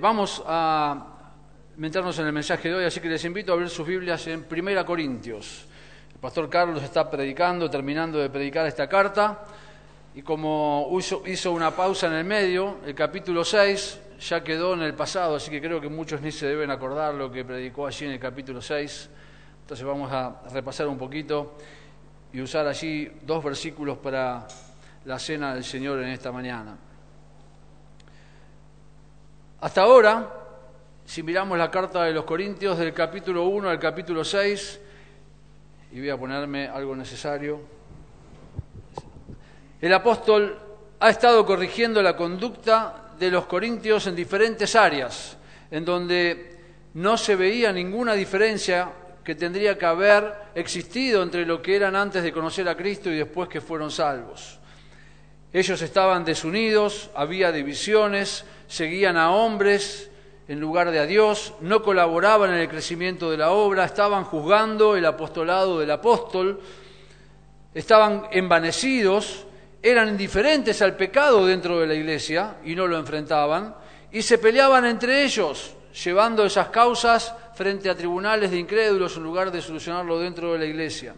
vamos a meternos en el mensaje de hoy, así que les invito a ver sus Biblias en Primera Corintios. El pastor Carlos está predicando, terminando de predicar esta carta, y como hizo, una pausa en el medio, el capítulo 6 ya quedó en el pasado, así que creo que muchos ni se deben acordar lo que predicó allí en el capítulo 6. Entonces vamos a repasar un poquito y usar allí dos versículos para la cena del Señor en esta mañana. Hasta ahora, si miramos la carta de los Corintios del capítulo 1 al capítulo 6, y voy a ponerme algo necesario, el apóstol ha estado corrigiendo la conducta de los corintios en diferentes áreas, en donde no se veía ninguna diferencia que tendría que haber existido entre lo que eran antes de conocer a Cristo y después que fueron salvos. Ellos estaban desunidos, había divisiones, seguían a hombres en lugar de a Dios, no colaboraban en el crecimiento de la obra, estaban juzgando el apostolado del apóstol, estaban envanecidos, eran indiferentes al pecado dentro de la iglesia y no lo enfrentaban, y se peleaban entre ellos, llevando esas causas frente a tribunales de incrédulos en lugar de solucionarlo dentro de la iglesia.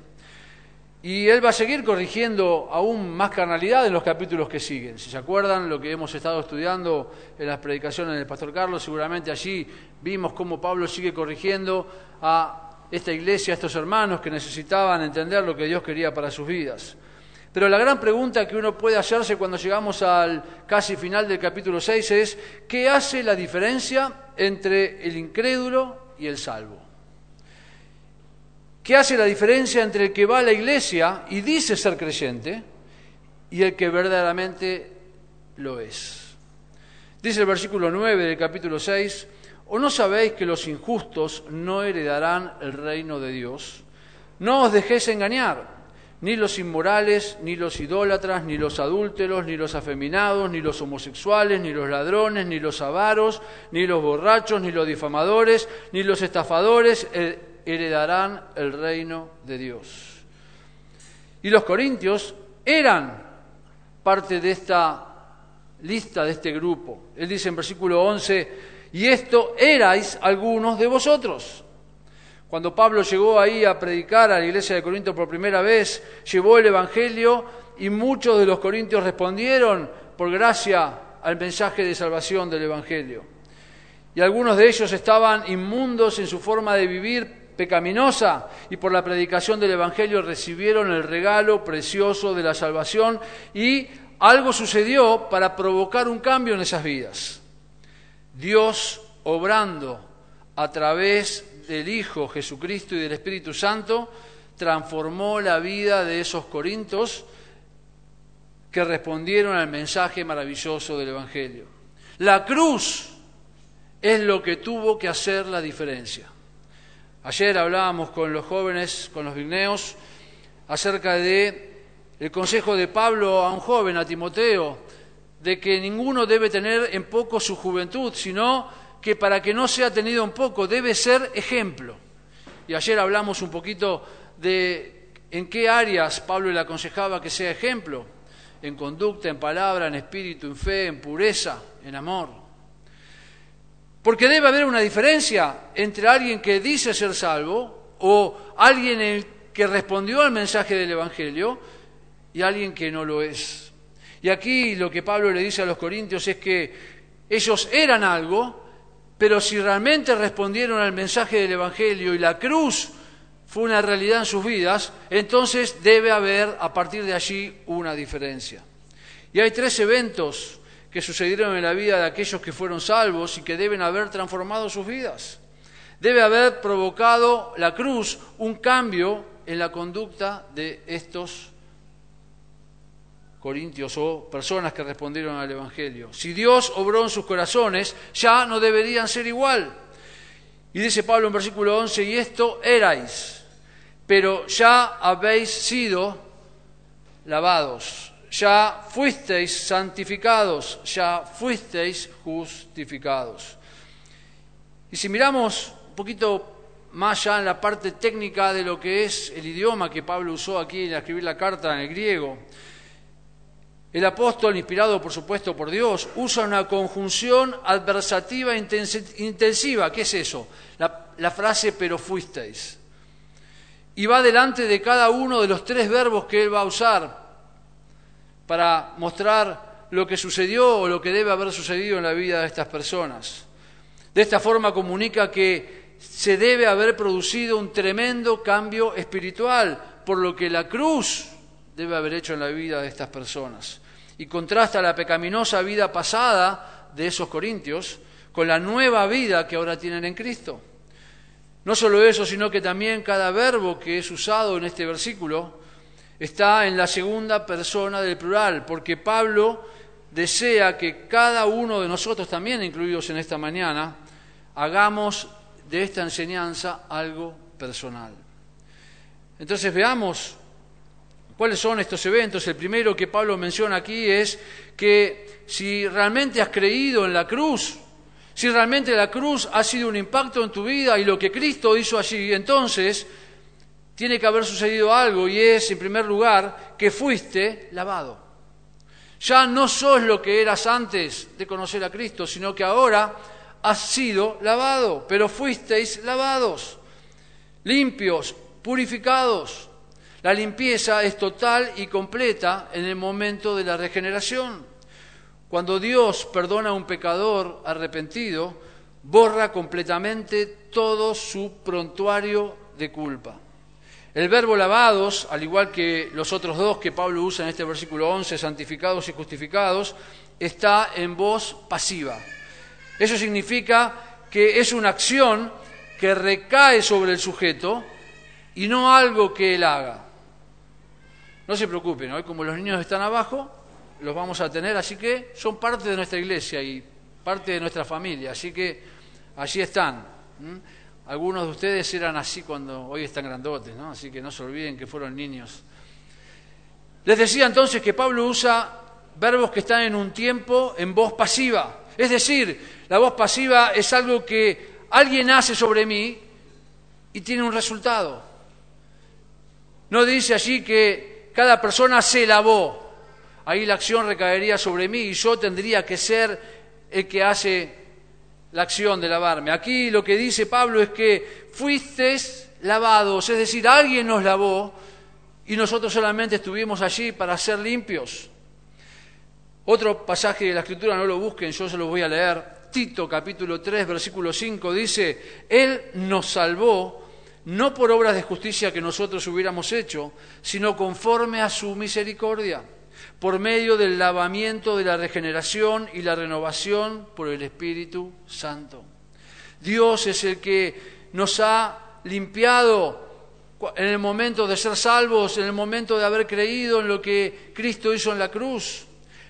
Y él va a seguir corrigiendo aún más carnalidad en los capítulos que siguen. Si se acuerdan lo que hemos estado estudiando en las predicaciones del pastor Carlos, seguramente allí vimos cómo Pablo sigue corrigiendo a esta iglesia, a estos hermanos que necesitaban entender lo que Dios quería para sus vidas. Pero la gran pregunta que uno puede hacerse cuando llegamos al casi final del capítulo 6 es, ¿qué hace la diferencia entre el incrédulo y el salvo? ¿Qué hace la diferencia entre el que va a la iglesia y dice ser creyente y el que verdaderamente lo es? Dice el versículo 9 del capítulo 6, ¿o no sabéis que los injustos no heredarán el reino de Dios? No os dejéis engañar, ni los inmorales, ni los idólatras, ni los adúlteros, ni los afeminados, ni los homosexuales, ni los ladrones, ni los avaros, ni los borrachos, ni los difamadores, ni los estafadores heredarán el reino de Dios. Y los corintios eran parte de esta lista, de este grupo. Él dice en versículo 11, y esto erais algunos de vosotros. Cuando Pablo llegó ahí a predicar a la iglesia de Corinto por primera vez, llevó el Evangelio y muchos de los corintios respondieron por gracia al mensaje de salvación del Evangelio. Y algunos de ellos estaban inmundos en su forma de vivir pecaminosa y por la predicación del Evangelio recibieron el regalo precioso de la salvación y algo sucedió para provocar un cambio en esas vidas. Dios obrando a través del Hijo Jesucristo y del Espíritu Santo transformó la vida de esos corintos que respondieron al mensaje maravilloso del Evangelio. La cruz es lo que tuvo que hacer la diferencia. Ayer hablábamos con los jóvenes, con los vigneos, acerca de el consejo de Pablo a un joven, a Timoteo, de que ninguno debe tener en poco su juventud, sino que para que no sea tenido en poco debe ser ejemplo. Y ayer hablamos un poquito de en qué áreas Pablo le aconsejaba que sea ejemplo, en conducta, en palabra, en espíritu, en fe, en pureza, en amor. Porque debe haber una diferencia entre alguien que dice ser salvo o alguien que respondió al mensaje del Evangelio y alguien que no lo es. Y aquí lo que Pablo le dice a los corintios es que ellos eran algo, pero si realmente respondieron al mensaje del Evangelio y la cruz fue una realidad en sus vidas, entonces debe haber a partir de allí una diferencia. Y hay tres eventos que sucedieron en la vida de aquellos que fueron salvos y que deben haber transformado sus vidas. Debe haber provocado la cruz un cambio en la conducta de estos corintios o personas que respondieron al Evangelio. Si Dios obró en sus corazones, ya no deberían ser igual. Y dice Pablo en versículo 11, y esto erais, pero ya habéis sido lavados ya fuisteis santificados, ya fuisteis justificados. Y si miramos un poquito más ya en la parte técnica de lo que es el idioma que Pablo usó aquí en escribir la carta en el griego, el apóstol, inspirado por supuesto por Dios, usa una conjunción adversativa intensiva. ¿Qué es eso? La, la, frase pero fuisteis. Y va delante de cada uno de los tres verbos que él va a usar para mostrar lo que sucedió o lo que debe haber sucedido en la vida de estas personas. De esta forma comunica que se debe haber producido un tremendo cambio espiritual, por lo que la cruz debe haber hecho en la vida de estas personas y contrasta la pecaminosa vida pasada de esos corintios con la nueva vida que ahora tienen en Cristo. No solo eso, sino que también cada verbo que es usado en este versículo está en la segunda persona del plural, porque Pablo desea que cada uno de nosotros, también incluidos en esta mañana, hagamos de esta enseñanza algo personal. Entonces veamos ¿Cuáles son estos eventos? El primero que Pablo menciona aquí es que si realmente has creído en la cruz, si realmente la cruz ha sido un impacto en tu vida y lo que Cristo hizo allí, entonces tiene que haber sucedido algo y es, en primer lugar, que fuiste lavado. Ya no sos lo que eras antes de conocer a Cristo, sino que ahora has sido lavado, pero fuisteis lavados, limpios, purificados. La limpieza es total y completa en el momento de la regeneración. Cuando Dios perdona a un pecador arrepentido, borra completamente todo su prontuario de culpa. El verbo lavados, al igual que los otros dos que Pablo usa en este versículo 11, santificados y justificados, está en voz pasiva. Eso significa que es una acción que recae sobre el sujeto y no algo que él haga. No se preocupen, hoy como los niños están abajo, los vamos a tener, así que son parte de nuestra iglesia y parte de nuestra familia, así que allí están. Algunos de ustedes eran así cuando hoy están grandotes, ¿no? así que no se olviden que fueron niños. Les decía entonces que Pablo usa verbos que están en un tiempo en voz pasiva, es decir, la voz pasiva es algo que alguien hace sobre mí y tiene un resultado. No dice allí que cada persona se lavó. Ahí la acción recaería sobre mí y yo tendría que ser el que hace la acción de lavarme. Aquí lo que dice Pablo es que fuisteis lavados, es decir, alguien nos lavó y nosotros solamente estuvimos allí para ser limpios. Otro pasaje de la Escritura, no lo busquen, yo se lo voy a leer. Tito capítulo 3, versículo 5 dice, Él nos salvó no por obras de justicia que nosotros hubiéramos hecho, sino conforme a su misericordia, por medio del lavamiento de la regeneración y la renovación por el Espíritu Santo. Dios es el que nos ha limpiado en el momento de ser salvos, en el momento de haber creído en lo que Cristo hizo en la cruz.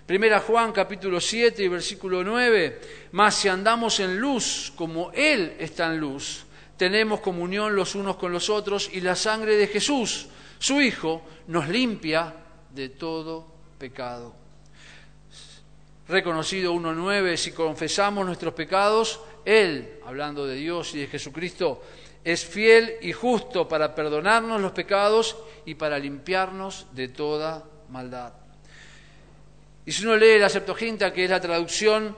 Primera Juan capítulo 7 y versículo 9, mas si andamos en luz como Él está en luz, tenemos comunión los unos con los otros y la sangre de Jesús, su Hijo, nos limpia de todo pecado. Reconocido 1.9, si confesamos nuestros pecados, Él, hablando de Dios y de Jesucristo, es fiel y justo para perdonarnos los pecados y para limpiarnos de toda maldad. Y si uno lee la Septuaginta, que es la traducción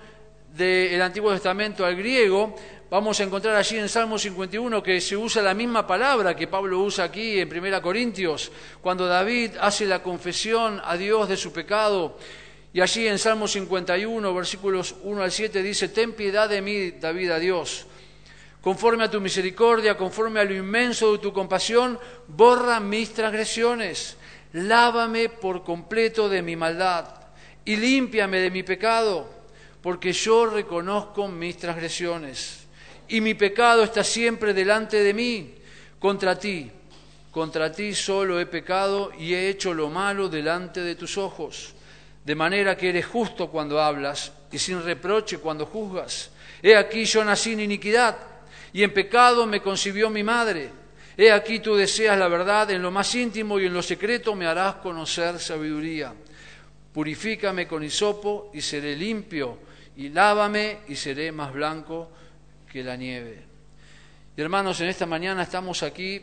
del Antiguo Testamento al griego, Vamos a encontrar allí en Salmo 51 que se usa la misma palabra que Pablo usa aquí en 1 Corintios, cuando David hace la confesión a Dios de su pecado. Y allí en Salmo 51, versículos 1 al 7, dice, Ten piedad de mí, David, a Dios. Conforme a tu misericordia, conforme a lo inmenso de tu compasión, borra mis transgresiones, lávame por completo de mi maldad y límpiame de mi pecado, porque yo reconozco mis transgresiones y mi pecado está siempre delante de mí. Contra ti, contra ti solo he pecado y he hecho lo malo delante de tus ojos, de manera que eres justo cuando hablas y sin reproche cuando juzgas. He aquí yo nací en iniquidad y en pecado me concibió mi madre. He aquí tú deseas la verdad, en lo más íntimo y en lo secreto me harás conocer sabiduría. Purifícame con hisopo y seré limpio, y lávame y seré más blanco que la nieve. Y hermanos, en esta mañana estamos aquí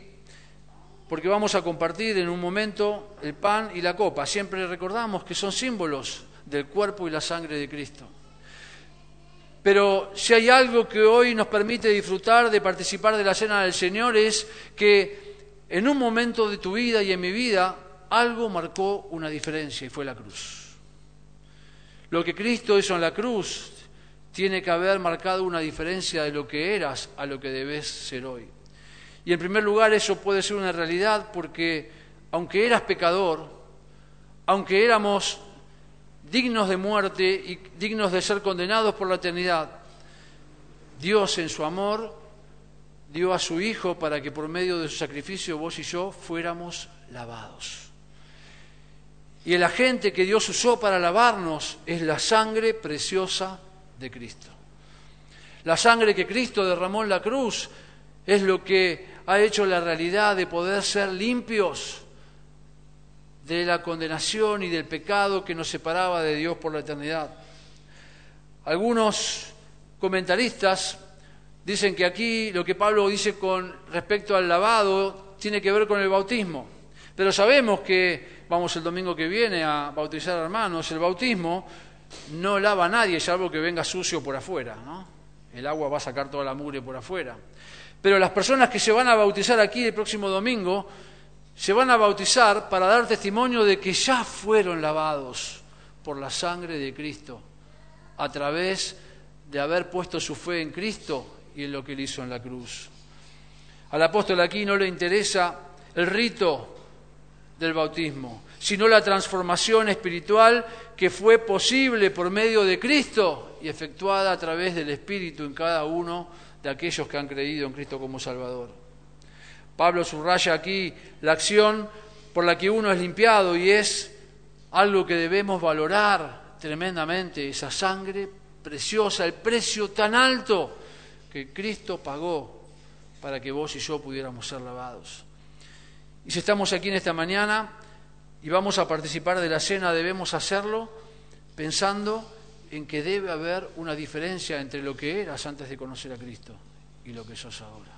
porque vamos a compartir en un momento el pan y la copa. Siempre recordamos que son símbolos del cuerpo y la sangre de Cristo. Pero si hay algo que hoy nos permite disfrutar de participar de la cena del Señor es que en un momento de tu vida y en mi vida algo marcó una diferencia y fue la cruz. Lo que Cristo hizo en la cruz tiene que haber marcado una diferencia de lo que eras a lo que debes ser hoy. Y en primer lugar eso puede ser una realidad porque aunque eras pecador, aunque éramos dignos de muerte y dignos de ser condenados por la eternidad, Dios en su amor dio a su Hijo para que por medio de su sacrificio vos y yo fuéramos lavados. Y el agente que Dios usó para lavarnos es la sangre preciosa de Cristo. La sangre que Cristo derramó en la cruz es lo que ha hecho la realidad de poder ser limpios de la condenación y del pecado que nos separaba de Dios por la eternidad. Algunos comentaristas dicen que aquí lo que Pablo dice con respecto al lavado tiene que ver con el bautismo. Pero sabemos que, vamos el domingo que viene a bautizar hermanos, el bautismo no lava a nadie, salvo que venga sucio por afuera, ¿no? El agua va a sacar toda la mugre por afuera. Pero las personas que se van a bautizar aquí el próximo domingo se van a bautizar para dar testimonio de que ya fueron lavados por la sangre de Cristo a través de haber puesto su fe en Cristo y en lo que él hizo en la cruz. Al apóstol aquí no le interesa el rito del bautismo, sino la transformación espiritual que fue posible por medio de Cristo y efectuada a través del Espíritu en cada uno de aquellos que han creído en Cristo como Salvador. Pablo subraya aquí la acción por la que uno es limpiado y es algo que debemos valorar tremendamente, esa sangre preciosa, el precio tan alto que Cristo pagó para que vos y yo pudiéramos ser lavados. Y si estamos aquí en esta mañana y vamos a participar de la cena, debemos hacerlo pensando en que debe haber una diferencia entre lo que eras antes de conocer a Cristo y lo que sos ahora.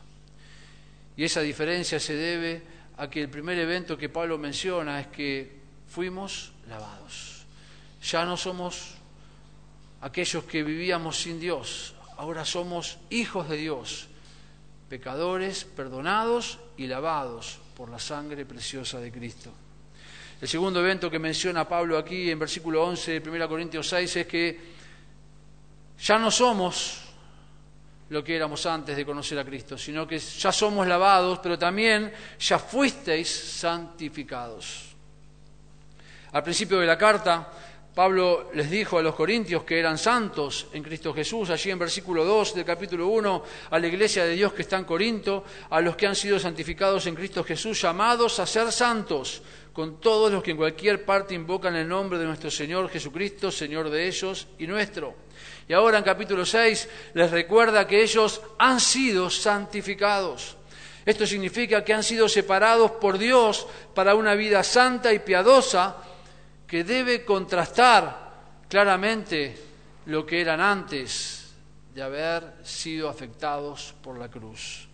Y esa diferencia se debe a que el primer evento que Pablo menciona es que fuimos lavados. Ya no somos aquellos que vivíamos sin Dios, ahora somos hijos de Dios, pecadores perdonados y lavados por la sangre preciosa de Cristo. El segundo evento que menciona Pablo aquí en versículo 11 de 1 Corintios 6 es que ya no somos lo que éramos antes de conocer a Cristo, sino que ya somos lavados, pero también ya fuisteis santificados. Al principio de la carta, Pablo les dijo a los corintios que eran santos en Cristo Jesús, allí en versículo 2 del capítulo 1, a la iglesia de Dios que está en Corinto, a los que han sido santificados en Cristo Jesús, llamados a ser santos, con todos los que en cualquier parte invocan el nombre de nuestro Señor Jesucristo, Señor de ellos y nuestro. Y ahora en capítulo 6 les recuerda que ellos han sido santificados. Esto significa que han sido separados por Dios para una vida santa y piadosa que debe contrastar claramente lo que eran antes de haber sido afectados por la cruz.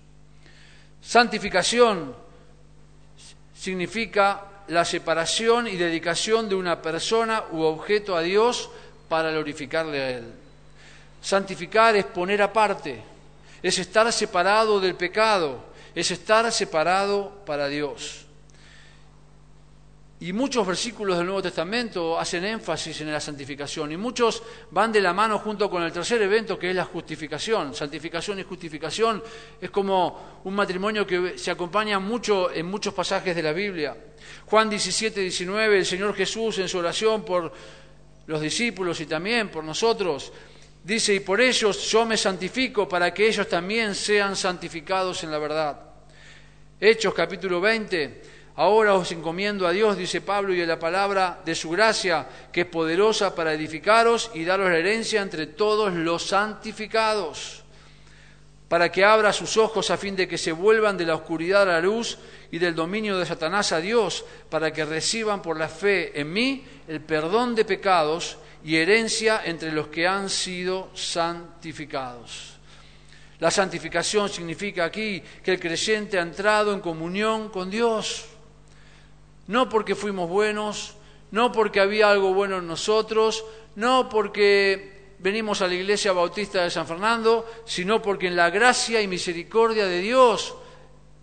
Santificación significa la separación y dedicación de una persona u objeto a Dios para glorificarle a Él. Santificar es poner aparte, es estar separado del pecado, es estar separado para Dios. Y muchos versículos del Nuevo Testamento hacen énfasis en la santificación y muchos van de la mano junto con el tercer evento que es la justificación. Santificación y justificación es como un matrimonio que se acompaña mucho en muchos pasajes de la Biblia. Juan 17, 19, el Señor Jesús en su oración por los discípulos y también por nosotros Dice, y por ellos yo me santifico para que ellos también sean santificados en la verdad. Hechos capítulo 20, ahora os encomiendo a Dios, dice Pablo, y a la palabra de su gracia, que es poderosa para edificaros y daros la herencia entre todos los santificados, para que abra sus ojos a fin de que se vuelvan de la oscuridad a la luz y del dominio de Satanás a Dios, para que reciban por la fe en mí el perdón de pecados y herencia entre los que han sido santificados. La santificación significa aquí que el creyente ha entrado en comunión con Dios. No porque fuimos buenos, no porque había algo bueno en nosotros, no porque venimos a la iglesia bautista de San Fernando, sino porque en la gracia y misericordia de Dios,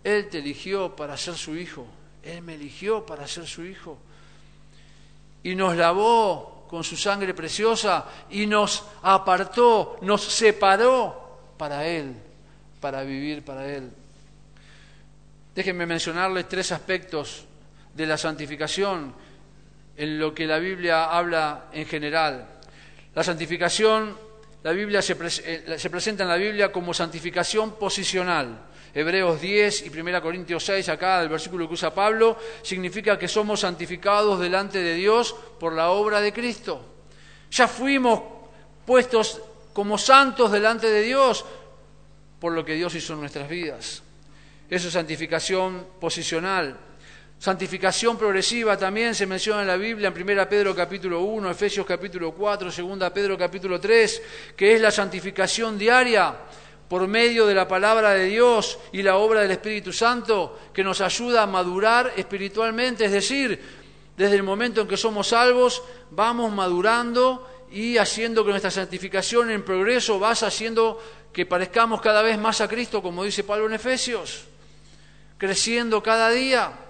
Él te eligió para ser su hijo. Él me eligió para ser su hijo. Y nos lavó con su sangre preciosa y nos apartó, nos separó para Él, para vivir para Él. Déjenme mencionarles tres aspectos de la santificación en lo que la Biblia habla en general. La santificación, la Biblia se, eh, se presenta en la Biblia como santificación posicional. Hebreos 10 y 1 Corintios 6, acá el versículo que usa Pablo, significa que somos santificados delante de Dios por la obra de Cristo. Ya fuimos puestos como santos delante de Dios por lo que Dios hizo en nuestras vidas. Eso es santificación posicional. Santificación progresiva también se menciona en la Biblia en 1 Pedro capítulo 1, Efesios capítulo 4, 2 Pedro capítulo 3, que es la santificación diaria por medio de la palabra de Dios y la obra del Espíritu Santo que nos ayuda a madurar espiritualmente, es decir, desde el momento en que somos salvos vamos madurando y haciendo que nuestra santificación en progreso vas haciendo que parezcamos cada vez más a Cristo, como dice Pablo en Efesios, creciendo cada día.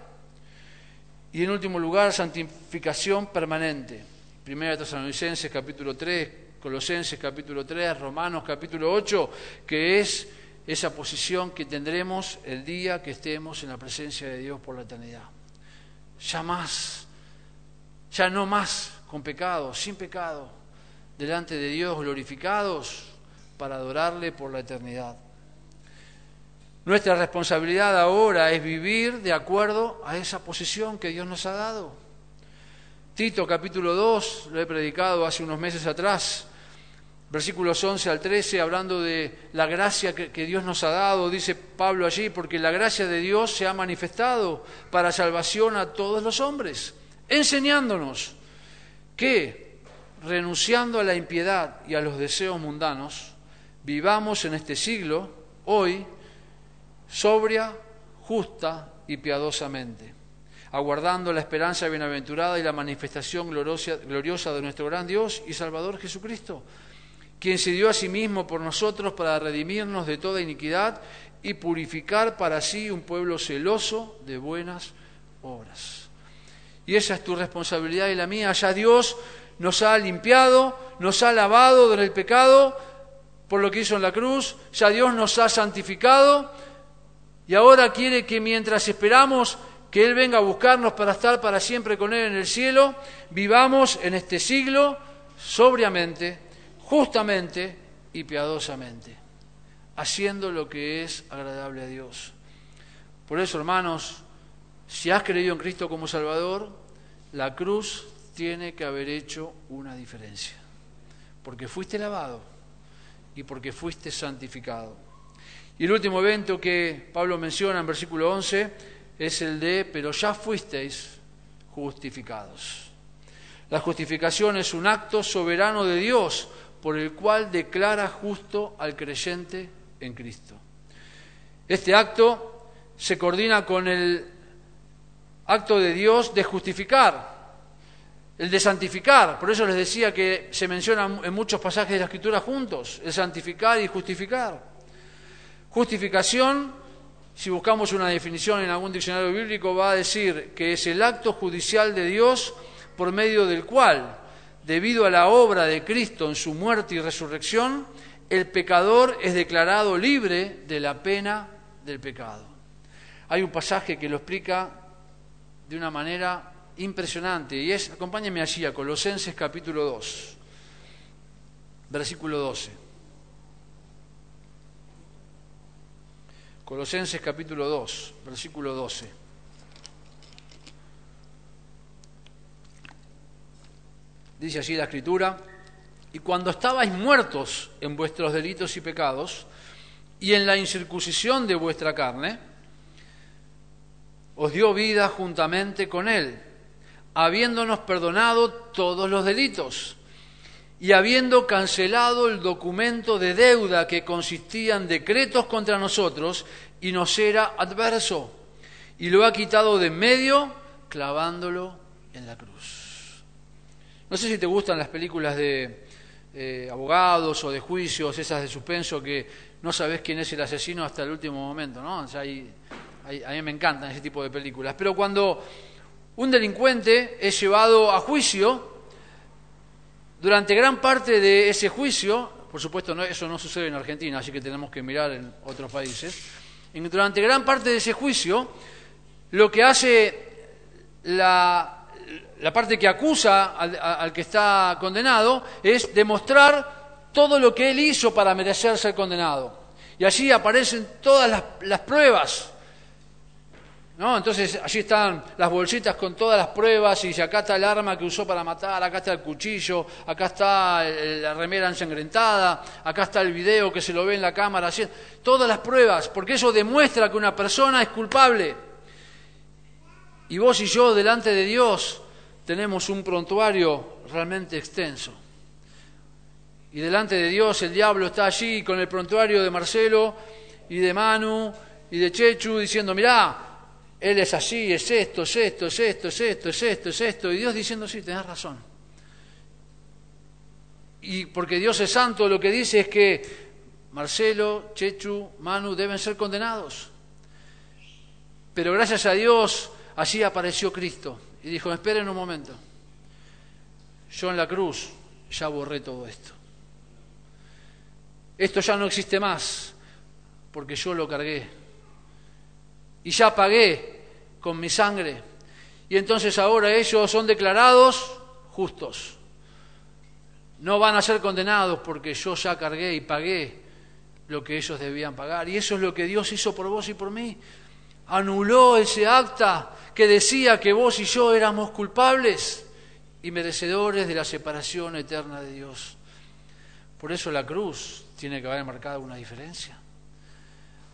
Y en último lugar, santificación permanente. Primera Tesalonicenses capítulo 3, Colosenses capítulo 3, Romanos capítulo 8, que es esa posición que tendremos el día que estemos en la presencia de Dios por la eternidad. Ya más, ya no más con pecado, sin pecado, delante de Dios glorificados para adorarle por la eternidad. Nuestra responsabilidad ahora es vivir de acuerdo a esa posición que Dios nos ha dado. Tito capítulo 2, lo he predicado hace unos meses atrás, versículos 11 al 13, hablando de la gracia que, que, Dios nos ha dado, dice Pablo allí, porque la gracia de Dios se ha manifestado para salvación a todos los hombres, enseñándonos que, renunciando a la impiedad y a los deseos mundanos, vivamos en este siglo, hoy, sobria, justa y piadosamente, aguardando la esperanza bienaventurada y la manifestación gloriosa, gloriosa de nuestro gran Dios y Salvador Jesucristo, quien se dio a sí mismo por nosotros para redimirnos de toda iniquidad y purificar para sí un pueblo celoso de buenas obras. Y esa es tu responsabilidad y la mía. Ya Dios nos ha limpiado, nos ha lavado del pecado por lo que hizo en la cruz, ya Dios nos ha santificado y ahora quiere que mientras esperamos que Él venga a buscarnos para estar para siempre con Él en el cielo, vivamos en este siglo sobriamente, justamente y piadosamente, haciendo lo que es agradable a Dios. Por eso, hermanos, si has creído en Cristo como Salvador, la cruz tiene que haber hecho una diferencia, porque fuiste lavado y porque fuiste santificado. Y el último evento que Pablo menciona en versículo 11 es el de, pero ya fuisteis justificados. La justificación es un acto soberano de Dios por el cual declara justo al creyente en Cristo. Este acto se coordina con el acto de Dios de justificar, el de santificar. Por eso les decía que se menciona en muchos pasajes de la Escritura juntos, el santificar y justificar. Justificación, si buscamos una definición en algún diccionario bíblico, va a decir que es el acto judicial de Dios por medio del cual, debido a la obra de Cristo en su muerte y resurrección, el pecador es declarado libre de la pena del pecado. Hay un pasaje que lo explica de una manera impresionante y es, acompáñenme allí a Colosenses capítulo 2, versículo 12. Colosenses capítulo 2, versículo 12. Dice así la escritura, y cuando estabais muertos en vuestros delitos y pecados, y en la incircuncisión de vuestra carne, os dio vida juntamente con Él, habiéndonos perdonado todos los delitos, y habiendo cancelado el documento de deuda que consistía en decretos contra nosotros y nos era adverso, y lo ha quitado de en medio clavándolo en la cruz. No sé si te gustan las películas de eh, abogados o de juicios, esas de suspenso que no sabes quién es el asesino hasta el último momento, ¿no? a mí me encantan ese tipo de películas. Pero cuando un delincuente es llevado a juicio, durante gran parte de ese juicio, por supuesto no, eso no sucede en Argentina, así que tenemos que mirar en otros países, durante gran parte de ese juicio, lo que hace la, parte que acusa al, que está condenado es demostrar todo lo que él hizo para merecer ser condenado. Y allí aparecen todas las pruebas ¿No? Entonces allí están las bolsitas con todas las pruebas y acá está el arma que usó para matar, acá está el cuchillo, acá está la remera ensangrentada, acá está el video que se lo ve en la cámara, todas las pruebas, porque eso demuestra que una persona es culpable. Y vos y yo delante de Dios tenemos un prontuario realmente extenso. Y delante de Dios el diablo está allí con el prontuario de Marcelo y de Manu y de Chechu diciendo, mirá, él es así, es esto, es esto, es esto, es esto, es esto, es esto. Y Dios diciendo, sí, tenés razón. Y porque Dios es santo, lo que dice es que Marcelo, Chechu, Manu deben ser condenados. Pero gracias a Dios, allí apareció Cristo. Y dijo, esperen un momento. Yo en la cruz ya borré todo esto. Esto ya no existe más, porque yo lo cargué y ya pagué con mi sangre. Y entonces ahora ellos son declarados justos. No van a ser condenados porque yo ya cargué y pagué lo que ellos debían pagar. Y eso es lo que Dios hizo por vos y por mí. Anuló ese acta que decía que vos y yo éramos culpables y merecedores de la separación eterna de Dios. Por eso la cruz tiene que haber marcado una diferencia.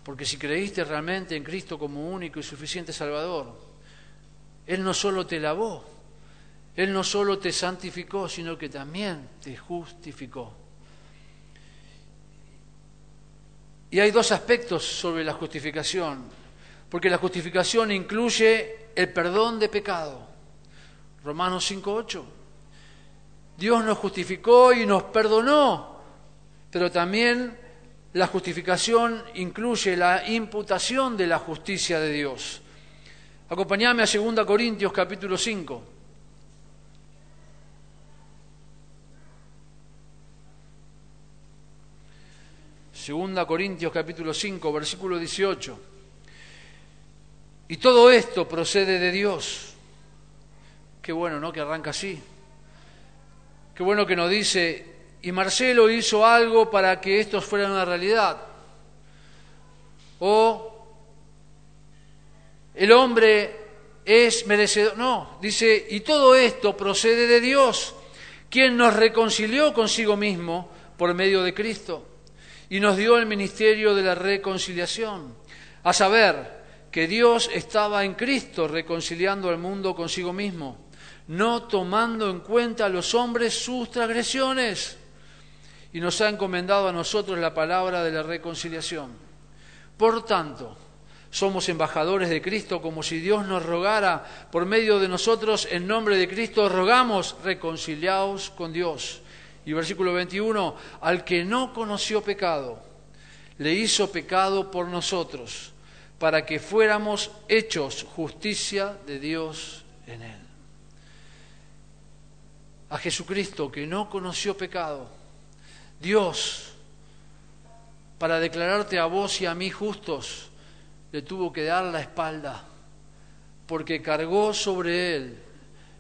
Porque si creíste realmente en Cristo como único y suficiente Salvador, Él no solo te lavó, Él no solo te santificó, sino que también te justificó. Y hay dos aspectos sobre la justificación, porque la justificación incluye el perdón de pecado. Romanos 5.8. Dios nos justificó y nos perdonó, pero también la justificación incluye la imputación de la justicia de Dios. Acompáñame a 2 Corintios capítulo 5. Segunda Corintios capítulo 5, versículo 18. Y todo esto procede de Dios. Qué bueno, ¿no? Que arranca así. Qué bueno que nos dice, y Marcelo hizo algo para que esto fuera una realidad. O el hombre es merecedor. No, dice, y todo esto procede de Dios, quien nos reconcilió consigo mismo por medio de Cristo y nos dio el ministerio de la reconciliación, a saber que Dios estaba en Cristo reconciliando al mundo consigo mismo, no tomando en cuenta a los hombres sus transgresiones y nos ha encomendado a nosotros la palabra de la reconciliación. Por tanto, somos embajadores de Cristo como si Dios nos rogara por medio de nosotros, en nombre de Cristo, rogamos, reconciliaos con Dios. Y versículo 21, al que no conoció pecado, le hizo pecado por nosotros, para que fuéramos hechos justicia de Dios en él. A Jesucristo que no conoció pecado, Dios, para declararte a vos y a mí justos, le tuvo que dar la espalda, porque cargó sobre él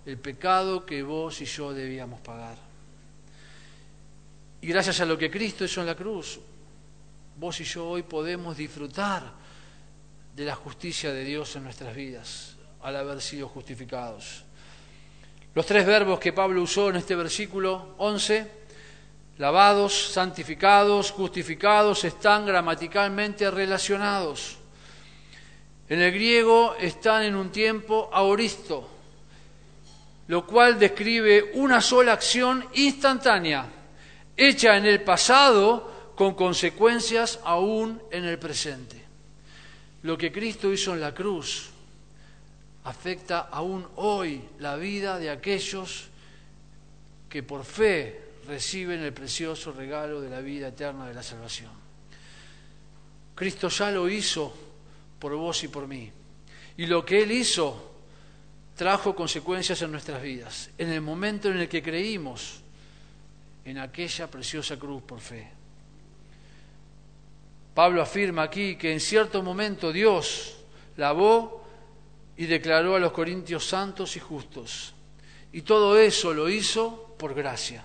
el pecado que vos y yo debíamos pagar. Y gracias a lo que Cristo hizo en la cruz, vos y yo hoy podemos disfrutar de la justicia de Dios en nuestras vidas, al haber sido justificados. Los tres verbos que Pablo usó en este versículo 11 lavados, santificados, justificados, están gramaticalmente relacionados. En el griego están en un tiempo aoristo, lo cual describe una sola acción instantánea hecha en el pasado con consecuencias aún en el presente. Lo que Cristo hizo en la cruz afecta aún hoy la vida de aquellos que por fe reciben el precioso regalo de la vida eterna de la salvación. Cristo ya lo hizo por vos y por mí. Y lo que Él hizo trajo consecuencias en nuestras vidas, en el momento en el que creímos en aquella preciosa cruz por fe. Pablo afirma aquí que en cierto momento Dios lavó y declaró a los corintios santos y justos. Y todo eso lo hizo por gracia,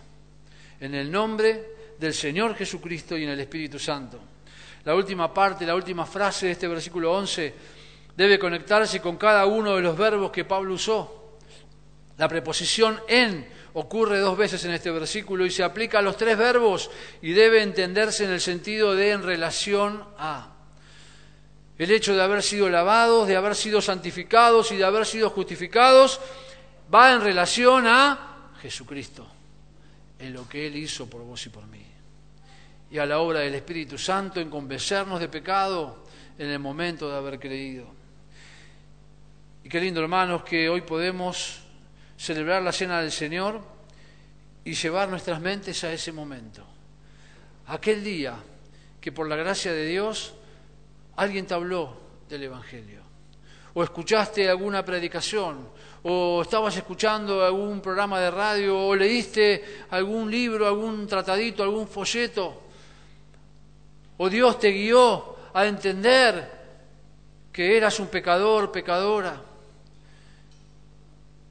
en el nombre del Señor Jesucristo y en el Espíritu Santo. La última parte, la última frase de este versículo 11 debe conectarse con cada uno de los verbos que Pablo usó. La preposición en ocurre dos veces en este versículo y se aplica a los tres verbos y debe entenderse en el sentido de en relación a. El hecho de haber sido lavados, de haber sido santificados y de haber sido justificados va en relación a Jesucristo, en lo que Él hizo por vos y por mí. Y a la obra del Espíritu Santo en convencernos de pecado en el momento de haber creído. Y qué lindo, hermanos, que hoy podemos celebrar la cena del Señor y llevar nuestras mentes a ese momento. Aquel día que por la gracia de Dios alguien te habló del Evangelio. O escuchaste alguna predicación, o estabas escuchando algún programa de radio, o leíste algún libro, algún tratadito, algún folleto, o Dios te guió a entender que eras un pecador, pecadora,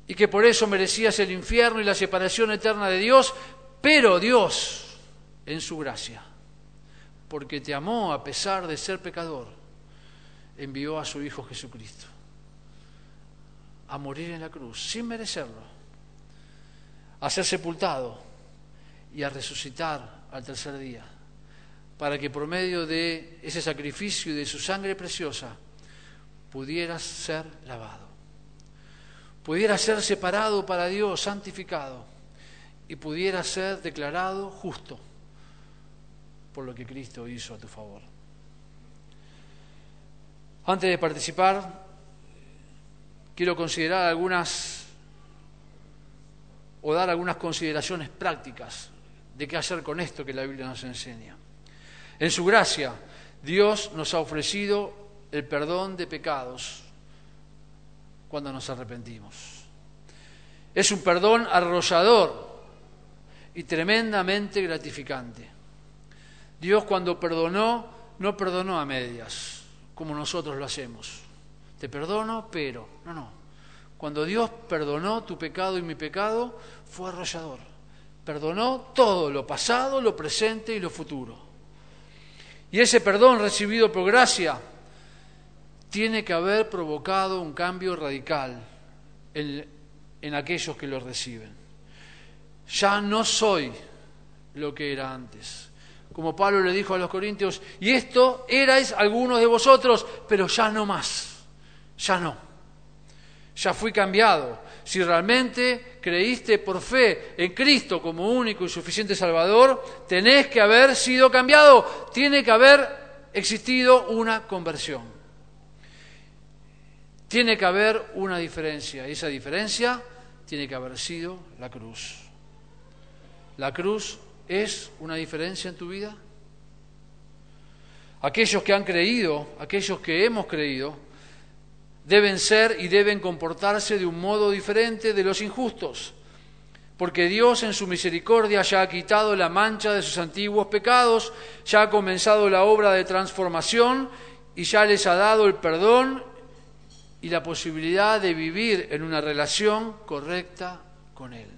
y que por eso merecías el infierno y la separación eterna de Dios, pero Dios, en su gracia, porque te amó a pesar de ser pecador, envió a su Hijo Jesucristo a morir en la cruz sin merecerlo, a ser sepultado y a resucitar al tercer día, para que por medio de ese sacrificio y de su sangre preciosa pudieras ser lavado pudiera ser separado para Dios, santificado, y pudiera ser declarado justo por lo que Cristo hizo a tu favor. Antes de participar, quiero considerar algunas o dar algunas consideraciones prácticas de qué hacer con esto que la Biblia nos enseña. En su gracia, Dios nos ha ofrecido el perdón de pecados cuando nos arrepentimos. Es un perdón arrollador y tremendamente gratificante. Dios cuando perdonó, no perdonó a medias, como nosotros lo hacemos. Te perdono, pero, no, no. Cuando Dios perdonó tu pecado y mi pecado, fue arrollador. Perdonó todo, lo pasado, lo presente y lo futuro. Y ese perdón recibido por gracia tiene que haber provocado un cambio radical en, aquellos que lo reciben. Ya no soy lo que era antes. Como Pablo le dijo a los corintios, y esto erais algunos de vosotros, pero ya no más, ya no. Ya fui cambiado. Si realmente creíste por fe en Cristo como único y suficiente Salvador, tenés que haber sido cambiado, tiene que haber existido una conversión. Tiene que haber una diferencia y esa diferencia tiene que haber sido la cruz. ¿La cruz es una diferencia en tu vida? Aquellos que han creído, aquellos que hemos creído, deben ser y deben comportarse de un modo diferente de los injustos, porque Dios en su misericordia ya ha quitado la mancha de sus antiguos pecados, ya ha comenzado la obra de transformación y ya les ha dado el perdón y la posibilidad de vivir en una relación correcta con Él.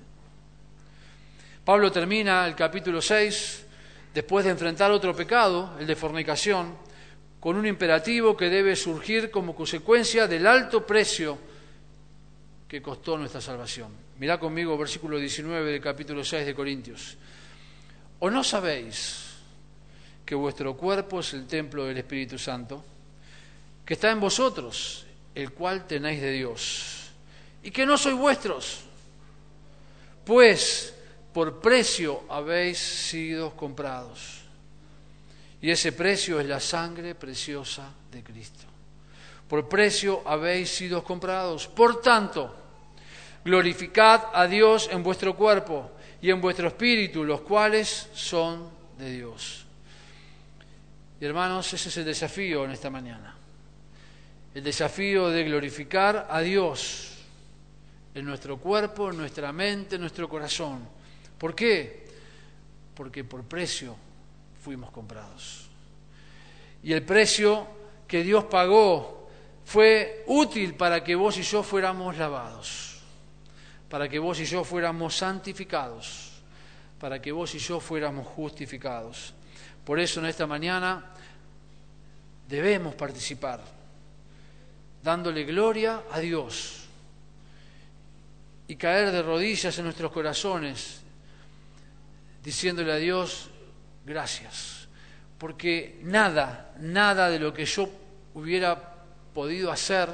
Pablo termina el capítulo 6, después de enfrentar otro pecado, el de fornicación, con un imperativo que debe surgir como consecuencia del alto precio que costó nuestra salvación. Mirá conmigo versículo 19 del capítulo 6 de Corintios. ¿O no sabéis que vuestro cuerpo es el templo del Espíritu Santo, que está en vosotros el cual tenéis de Dios, y que no sois vuestros, pues por precio habéis sido comprados. Y ese precio es la sangre preciosa de Cristo. Por precio habéis sido comprados. Por tanto, glorificad a Dios en vuestro cuerpo y en vuestro espíritu, los cuales son de Dios. Y hermanos, ese es el desafío en esta mañana. El desafío de glorificar a Dios en nuestro cuerpo, en nuestra mente, en nuestro corazón. ¿Por qué? Porque por precio fuimos comprados. Y el precio que Dios pagó fue útil para que vos y yo fuéramos lavados, para que vos y yo fuéramos santificados, para que vos y yo fuéramos justificados. Por eso en esta mañana debemos participar, dándole gloria a Dios y caer de rodillas en nuestros corazones, diciéndole a Dios, gracias, porque nada, nada de lo que yo hubiera podido hacer,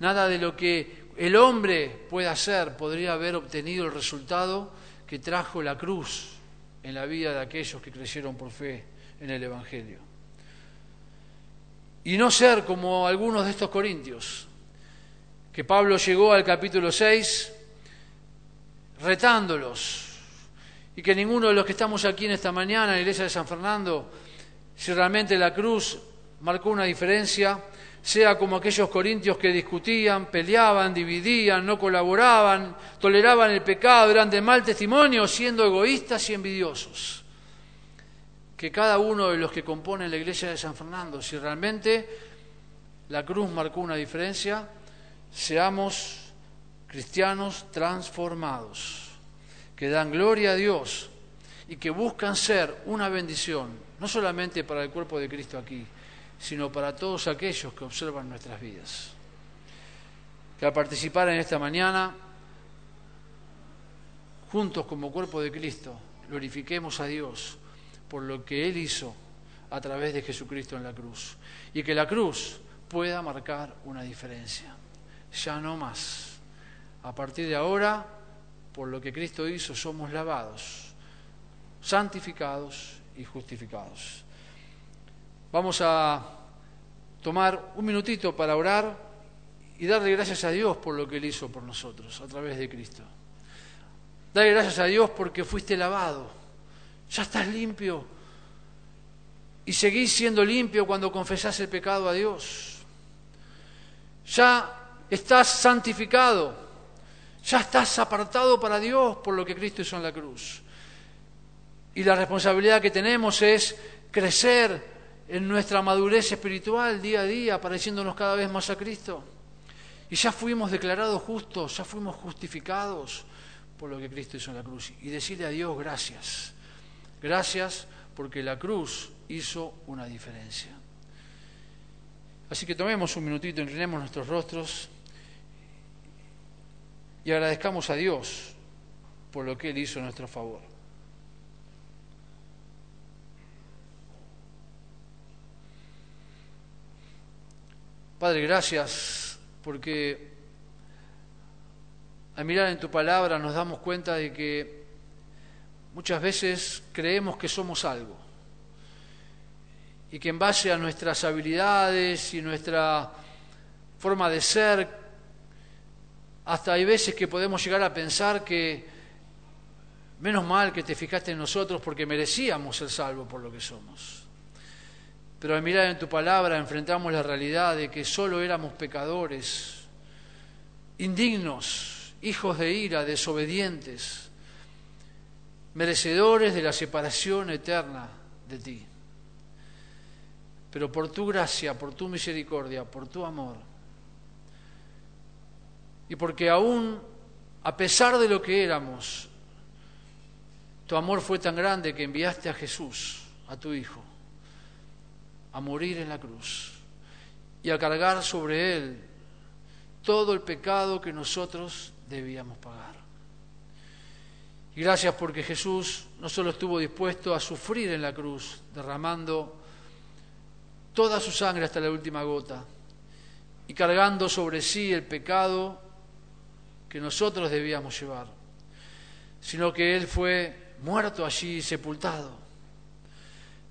nada de lo que el hombre puede hacer podría haber obtenido el resultado que trajo la cruz en la vida de aquellos que creyeron por fe en el Evangelio. Y no ser como algunos de estos corintios, que Pablo llegó al capítulo 6 retándolos, y que ninguno de los que estamos aquí en esta mañana en la iglesia de San Fernando, si realmente la cruz marcó una diferencia, sea como aquellos corintios que discutían, peleaban, dividían, no colaboraban, toleraban el pecado, eran de mal testimonio, siendo egoístas y envidiosos. Que cada uno de los que componen la iglesia de San Fernando, si realmente la cruz marcó una diferencia, seamos cristianos transformados, que dan gloria a Dios y que buscan ser una bendición, no solamente para el cuerpo de Cristo aquí, sino para todos aquellos que observan nuestras vidas. Que al participar en esta mañana, juntos como cuerpo de Cristo, glorifiquemos a Dios por lo que Él hizo a través de Jesucristo en la cruz. Y que la cruz pueda marcar una diferencia. Ya no más. A partir de ahora, por lo que Cristo hizo, somos lavados, santificados y justificados. Vamos a tomar un minutito para orar y darle gracias a Dios por lo que Él hizo por nosotros a través de Cristo. Dale gracias a Dios porque fuiste lavado, ya estás limpio y seguís siendo limpio cuando confesás el pecado a Dios. Ya estás santificado, ya estás apartado para Dios por lo que Cristo hizo en la cruz. Y la responsabilidad que tenemos es crecer en nuestra madurez espiritual día a día, pareciéndonos cada vez más a Cristo. Y ya fuimos declarados justos, ya fuimos justificados por lo que Cristo hizo en la cruz. Y decirle a Dios gracias. Gracias porque la cruz hizo una diferencia. Así que tomemos un minutito, inclinemos nuestros rostros y agradezcamos a Dios por lo que Él hizo en nuestro favor. Padre, gracias porque al mirar en tu palabra nos damos cuenta de que muchas veces creemos que somos algo y que en base a nuestras habilidades y nuestra forma de ser, hasta hay veces que podemos llegar a pensar que menos mal que te fijaste en nosotros porque merecíamos ser salvos por lo que somos. Pero al mirar en tu palabra enfrentamos la realidad de que solo éramos pecadores, indignos, hijos de ira, desobedientes, merecedores de la separación eterna de ti. Pero por tu gracia, por tu misericordia, por tu amor, y porque aún a pesar de lo que éramos, tu amor fue tan grande que enviaste a Jesús, a tu Hijo a morir en la cruz y a cargar sobre él todo el pecado que nosotros debíamos pagar. Y gracias porque Jesús no solo estuvo dispuesto a sufrir en la cruz, derramando toda su sangre hasta la última gota y cargando sobre sí el pecado que nosotros debíamos llevar, sino que Él fue muerto allí, sepultado.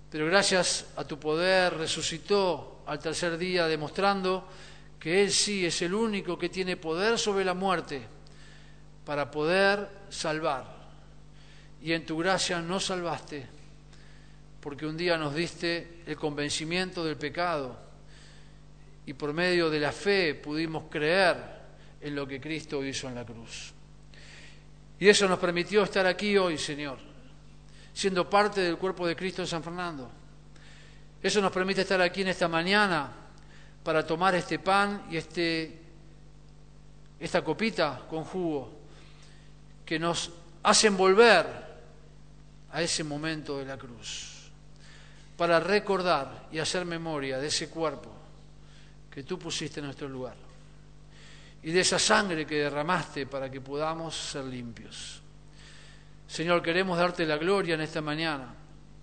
Pero gracias a tu poder resucitó al tercer día, demostrando que Él sí es el único que tiene poder sobre la muerte para poder salvar. Y en tu gracia nos salvaste, porque un día nos diste el convencimiento del pecado y por medio de la fe pudimos creer en lo que Cristo hizo en la cruz. Y eso nos permitió estar aquí hoy, Señor, siendo parte del cuerpo de Cristo en San Fernando. Eso nos permite estar aquí en esta mañana para tomar este pan y este, esta copita con jugo que nos hacen volver a ese momento de la cruz, para recordar y hacer memoria de ese cuerpo que tú pusiste en nuestro lugar y de esa sangre que derramaste para que podamos ser limpios. Señor, queremos darte la gloria en esta mañana,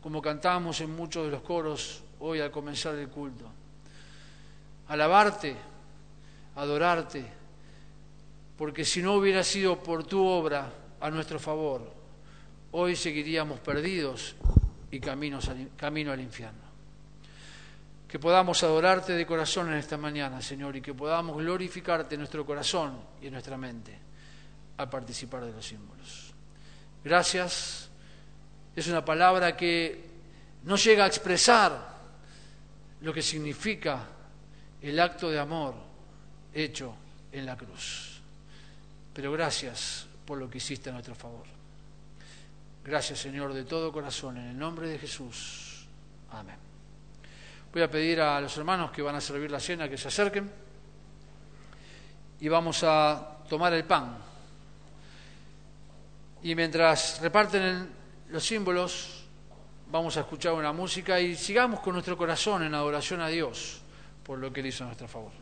como cantamos en muchos de los coros hoy al comenzar el culto. Alabarte, adorarte, porque si no hubiera sido por tu obra a nuestro favor, hoy seguiríamos perdidos y camino al infierno que podamos adorarte de corazón en esta mañana, Señor, y que podamos glorificarte en nuestro corazón y en nuestra mente al participar de los símbolos. Gracias. Es una palabra que no llega a expresar lo que significa el acto de amor hecho en la cruz. Pero gracias por lo que hiciste a nuestro favor. Gracias, Señor, de todo corazón, en el nombre de Jesús. Amén. Voy a pedir a los hermanos que van a servir la cena que se acerquen y vamos a tomar el pan. Y mientras reparten los símbolos, vamos a escuchar una música y sigamos con nuestro corazón en adoración a Dios por lo que Él hizo a nuestro favor.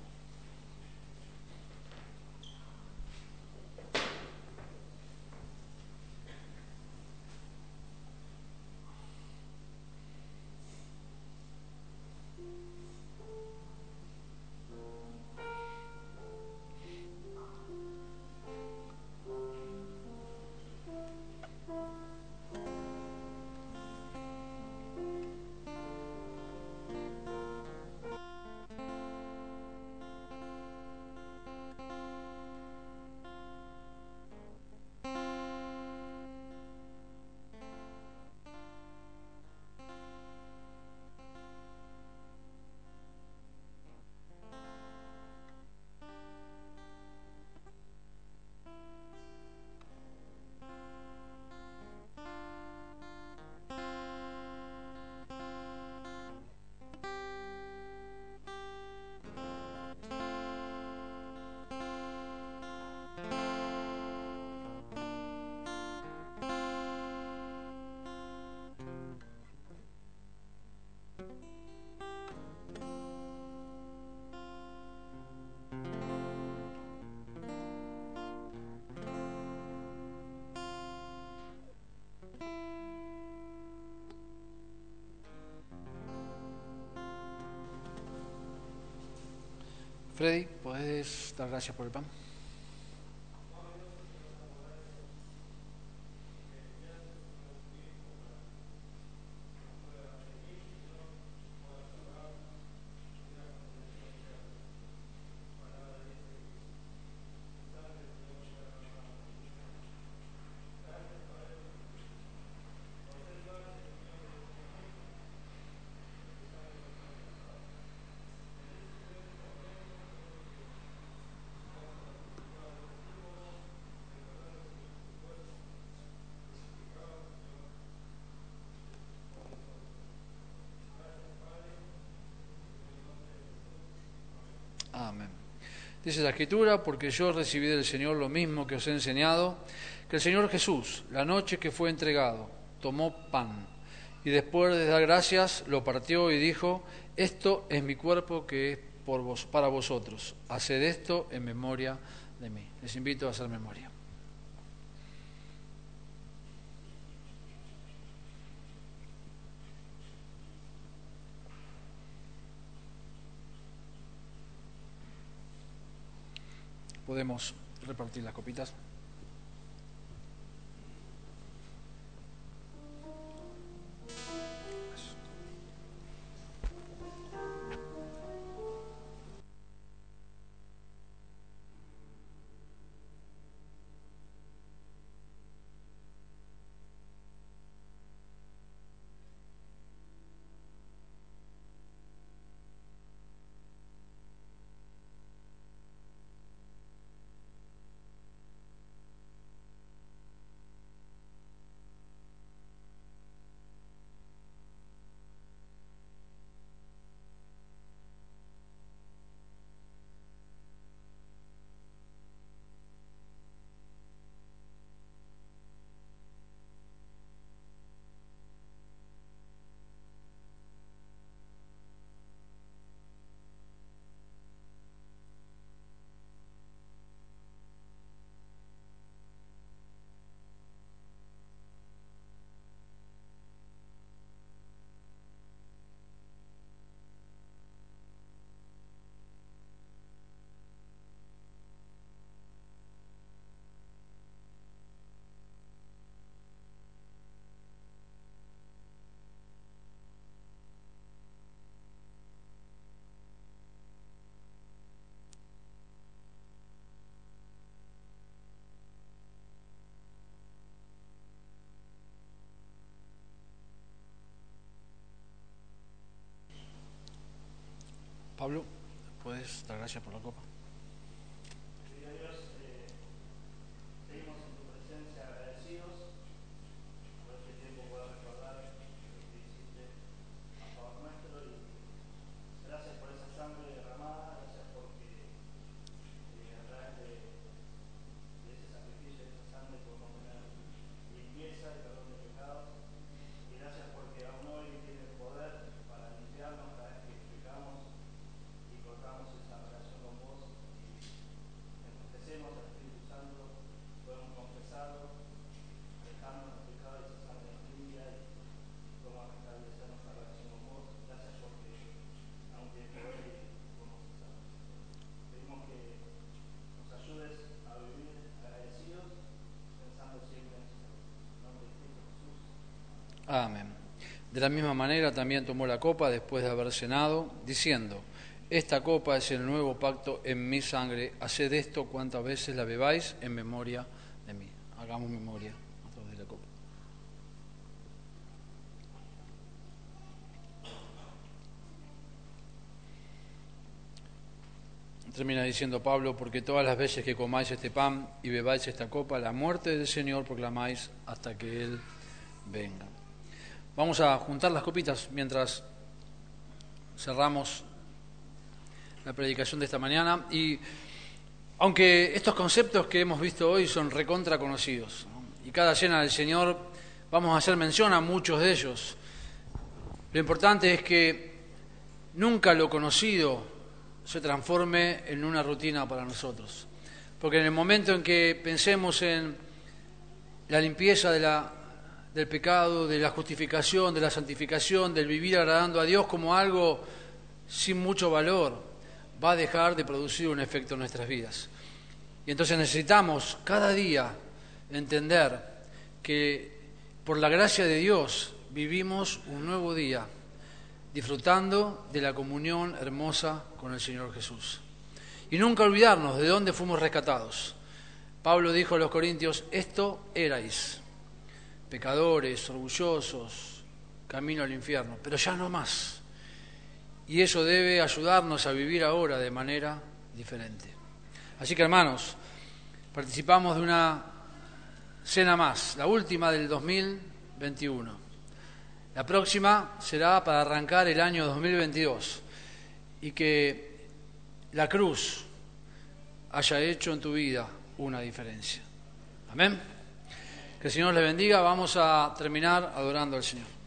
Freddy, ¿puedes dar gracias por el pan? Dice la Escritura, porque yo recibí del Señor lo mismo que os he enseñado, que el Señor Jesús, la noche que fue entregado, tomó pan y después de dar gracias lo partió y dijo, esto es mi cuerpo que es por vos, para vosotros, haced esto en memoria de mí. Les invito a hacer memoria. Podemos repartir las copitas. ¿Puedes dar gracias por la copa? Amén. De la misma manera también tomó la copa después de haber cenado, diciendo, esta copa es el nuevo pacto en mi sangre, haced esto cuantas veces la bebáis en memoria de mí. Hagamos memoria de la copa. Termina diciendo Pablo, porque todas las veces que comáis este pan y bebáis esta copa, la muerte del Señor proclamáis hasta que Él venga. Vamos a juntar las copitas mientras cerramos la predicación de esta mañana. Y aunque estos conceptos que hemos visto hoy son recontra conocidos, y cada cena del Señor vamos a hacer mención a muchos de ellos, lo importante es que nunca lo conocido se transforme en una rutina para nosotros. Porque en el momento en que pensemos en la limpieza de la del pecado, de la justificación, de la santificación, del vivir agradando a Dios como algo sin mucho valor, va a dejar de producir un efecto en nuestras vidas. Y entonces necesitamos cada día entender que por la gracia de Dios vivimos un nuevo día disfrutando de la comunión hermosa con el Señor Jesús. Y nunca olvidarnos de dónde fuimos rescatados. Pablo dijo a los Corintios, esto erais pecadores, orgullosos, camino al infierno, pero ya no más. Y eso debe ayudarnos a vivir ahora de manera diferente. Así que hermanos, participamos de una cena más, la última del 2021. La próxima será para arrancar el año 2022 y que la cruz haya hecho en tu vida una diferencia. Amén. Que el Señor les bendiga. Vamos a terminar adorando al Señor.